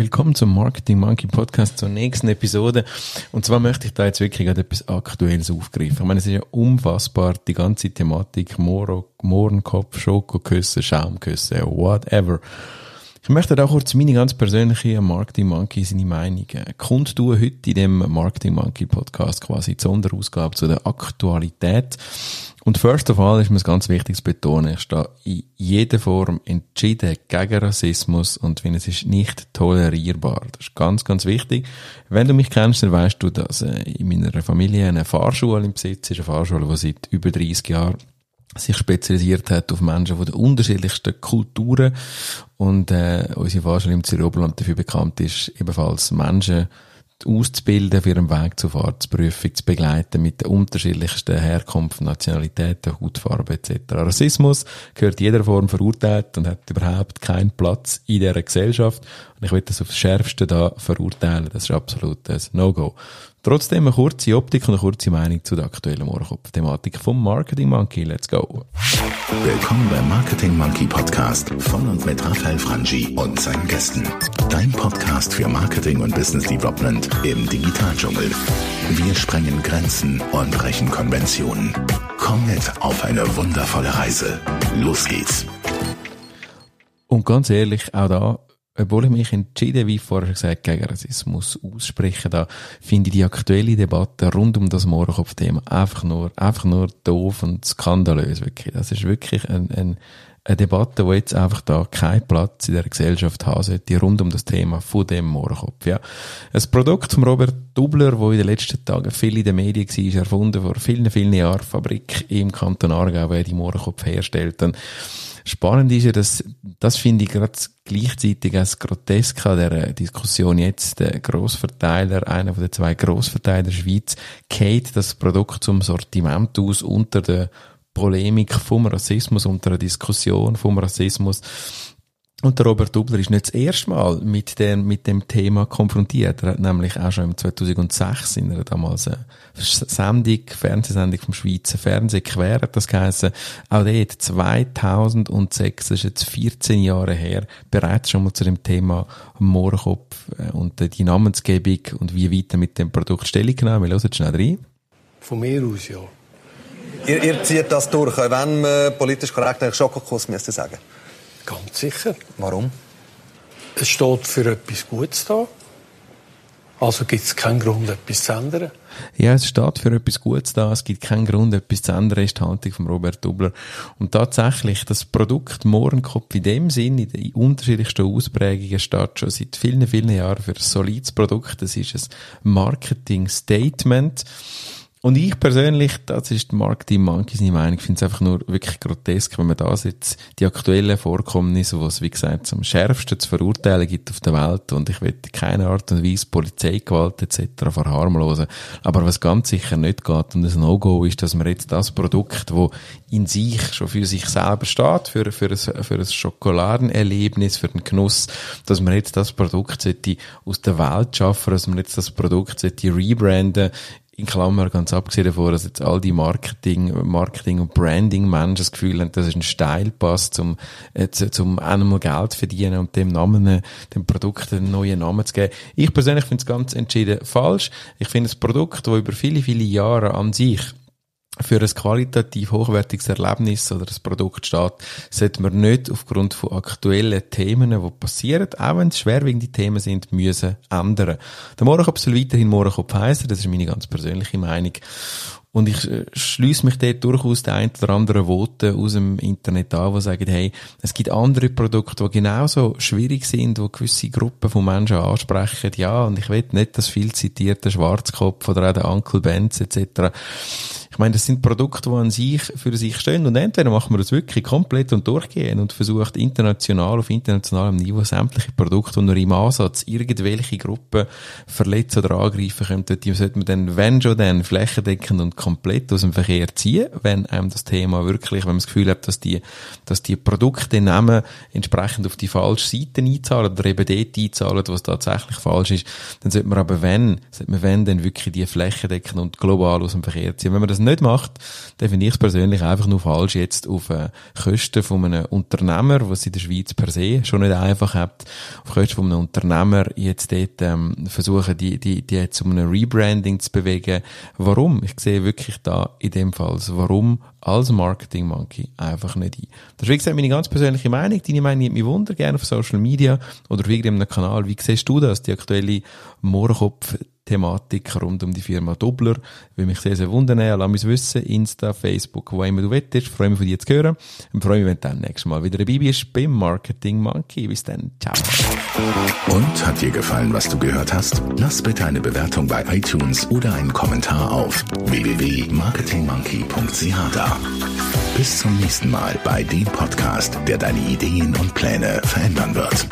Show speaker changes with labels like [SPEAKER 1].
[SPEAKER 1] Willkommen zum Marketing Monkey Podcast zur nächsten Episode. Und zwar möchte ich da jetzt wirklich gerade etwas Aktuelles aufgreifen. Ich meine, es ist ja unfassbar, die ganze Thematik Mohrenkopf, Schokoküsse, Schaumküsse, whatever. Ich möchte da kurz meine ganz persönliche Marketing Monkey seine Meinung kundtun heute in dem Marketing Monkey Podcast quasi die Sonderausgabe zu der Aktualität. Und first of all ist mir ganz wichtig zu betonen, ich stehe in jeder Form entschieden gegen Rassismus und wenn es ist nicht tolerierbar. Das ist ganz, ganz wichtig. Wenn du mich kennst, dann weißt du, dass äh, in meiner Familie eine Fahrschule im Besitz ist, eine Fahrschule, die seit über 30 Jahren sich spezialisiert hat auf Menschen von den unterschiedlichsten Kulturen und äh, unsere Fahrschule im Zürich-Oberland dafür bekannt ist, ebenfalls Menschen auszubilden, für ihren Weg zur Fahrtsprüfung zu begleiten mit den unterschiedlichsten Herkunft, Nationalitäten, Hautfarbe etc. Rassismus gehört jeder Form verurteilt und hat überhaupt keinen Platz in dieser Gesellschaft. Und ich will das aufs Schärfste da verurteilen. Das ist absolut ein No-Go. Trotzdem eine kurze Optik und eine kurze Meinung zu der aktuellen Mohrenkopf-Thematik vom Marketing Monkey. Let's go!
[SPEAKER 2] Willkommen beim Marketing Monkey Podcast von und mit Raphael Frangi und seinen Gästen. Dein Podcast für Marketing und Business Development im Digitaldschungel. Wir sprengen Grenzen und brechen Konventionen. Komm mit auf eine wundervolle Reise. Los geht's!
[SPEAKER 1] Und ganz ehrlich, auch da obwohl ich mich entschieden, wie vorher gesagt, gegen Rassismus ausspreche, da finde ich die aktuelle Debatte rund um das Mohrenkopf-Thema einfach nur, einfach nur doof und skandalös, wirklich. Das ist wirklich ein, ein, eine Debatte, wo jetzt einfach da keinen Platz in der Gesellschaft haben sollte, rund um das Thema von dem Mohrenkopf, ja. Ein Produkt von Robert Dubler, wo in den letzten Tagen viel in den Medien war, ist erfunden vor vielen, vielen Jahren, Fabrik im Kanton Aargau, wo er die Mohrenkopf herstellt. Und Spannend ist ja, dass, das finde ich gerade gleichzeitig als grotesk an der Diskussion jetzt, der Grossverteiler, einer von den zwei Grossverteilern der Schweiz, geht das Produkt zum Sortiment aus unter der Polemik vom Rassismus, unter der Diskussion vom Rassismus. Und der Robert Dubler ist nicht das erste Mal mit dem, mit dem Thema konfrontiert. Er hat nämlich auch schon im 2006 in einer damals eine Sendung, Fernsehsendung vom Schweizer Fernsehen quer, hat das geheißen, auch dort 2006, das ist jetzt 14 Jahre her, bereits schon mal zu dem Thema Mohrenkopf äh, und die Namensgebung und wie weiter mit dem Produkt Stellung genommen. Wir hören schnell rein.
[SPEAKER 3] Von mir aus, ja.
[SPEAKER 4] Ihr, ihr zieht das durch, auch wenn man politisch korrekt einen Schokokuss müsste sagen.
[SPEAKER 3] Ganz sicher.
[SPEAKER 4] Warum?
[SPEAKER 3] Es steht für etwas Gutes da. Also gibt es keinen Grund, etwas zu ändern.
[SPEAKER 1] Ja, es steht für etwas Gutes da. Es gibt keinen Grund, etwas zu ändern, ist die Haltung von Robert Dubler. Und tatsächlich, das Produkt Mohrenkopf in dem Sinn, in den unterschiedlichsten Ausprägungen, steht schon seit vielen, vielen Jahren für ein solides Produkt. Das ist ein Marketing-Statement. Und ich persönlich, das ist Mark Team Monkey seine Meinung, finde es einfach nur wirklich grotesk, wenn man da jetzt die aktuellen Vorkommnisse, was wie gesagt am schärfsten zu verurteilen gibt auf der Welt und ich will keine Art und Weise Polizeigewalt etc. verharmlosen. Aber was ganz sicher nicht geht und ein No-Go ist, dass man jetzt das Produkt, wo in sich schon für sich selber steht, für, für, ein, für ein Schokoladenerlebnis, für den Genuss, dass man jetzt das Produkt sollte aus der Welt schaffen, dass man jetzt das Produkt sollte rebranden in Klammer, ganz abgesehen davon, dass jetzt all die Marketing, Marketing und Branding-Menschen das Gefühl haben, das ist ein Steilpass, zum, äh, zum einmal Geld verdienen und dem Namen, äh, dem Produkt einen neuen Namen zu geben. Ich persönlich finde es ganz entschieden falsch. Ich finde das Produkt, das über viele, viele Jahre an sich für ein qualitativ hochwertiges Erlebnis oder das Produkt steht, sollte man nicht aufgrund von aktuellen Themen, die passieren, auch wenn es schwerwiegende Themen sind, müssen ändern. Der Mohrenkopf soll weiterhin Mohrenkopf heißen, das ist meine ganz persönliche Meinung. Und ich äh, schließe mich dort durchaus der ein oder andere Worte aus dem Internet an, die sagen, hey, es gibt andere Produkte, die genauso schwierig sind, die gewisse Gruppen von Menschen ansprechen. Ja, und ich will nicht das viel zitierte Schwarzkopf oder auch der Uncle Benz etc. Meine, das sind Produkte, die an sich für sich stehen und entweder machen wir das wirklich komplett und durchgehen und versucht international, auf internationalem Niveau sämtliche Produkte, die nur im Ansatz irgendwelche Gruppen verletzen oder angreifen könnten, die sollte man dann, wenn schon dann, flächendeckend und komplett aus dem Verkehr ziehen, wenn einem das Thema wirklich, wenn man das Gefühl hat, dass die, dass die Produkte nehmen, entsprechend auf die falsche Seite einzahlen oder eben dort einzahlen, was tatsächlich falsch ist, dann sollte man aber wenn, sollte man wenn, dann wirklich die flächendeckend und global aus dem Verkehr ziehen. Wenn man das nicht macht, dann finde ich es persönlich einfach nur falsch, jetzt auf äh, Kosten von einem Unternehmer, was in der Schweiz per se schon nicht einfach hat, auf Kosten von einem Unternehmer jetzt dort ähm, versuchen, die, die, die jetzt um ein Rebranding zu bewegen. Warum? Ich sehe wirklich da in dem Fall, warum als Marketing Monkey einfach nicht ein. Das ist wie gesagt meine ganz persönliche Meinung. Deine Meinung nimmt mich wunder, gerne auf Social Media oder auf irgendeinem Kanal. Wie siehst du das, die aktuelle Mohrenkopf Thematik rund um die Firma Doppler. Will mich sehr, sehr wundern. Lass mich wissen. Insta, Facebook, wo immer du willst. Freue mich von dir zu hören. Und freue mich, wenn du dann nächstes Mal wieder dabei bist beim Marketing Monkey. Bis dann. Ciao.
[SPEAKER 2] Und hat dir gefallen, was du gehört hast? Lass bitte eine Bewertung bei iTunes oder einen Kommentar auf www.marketingmonkey.ch da. Bis zum nächsten Mal bei dem Podcast, der deine Ideen und Pläne verändern wird.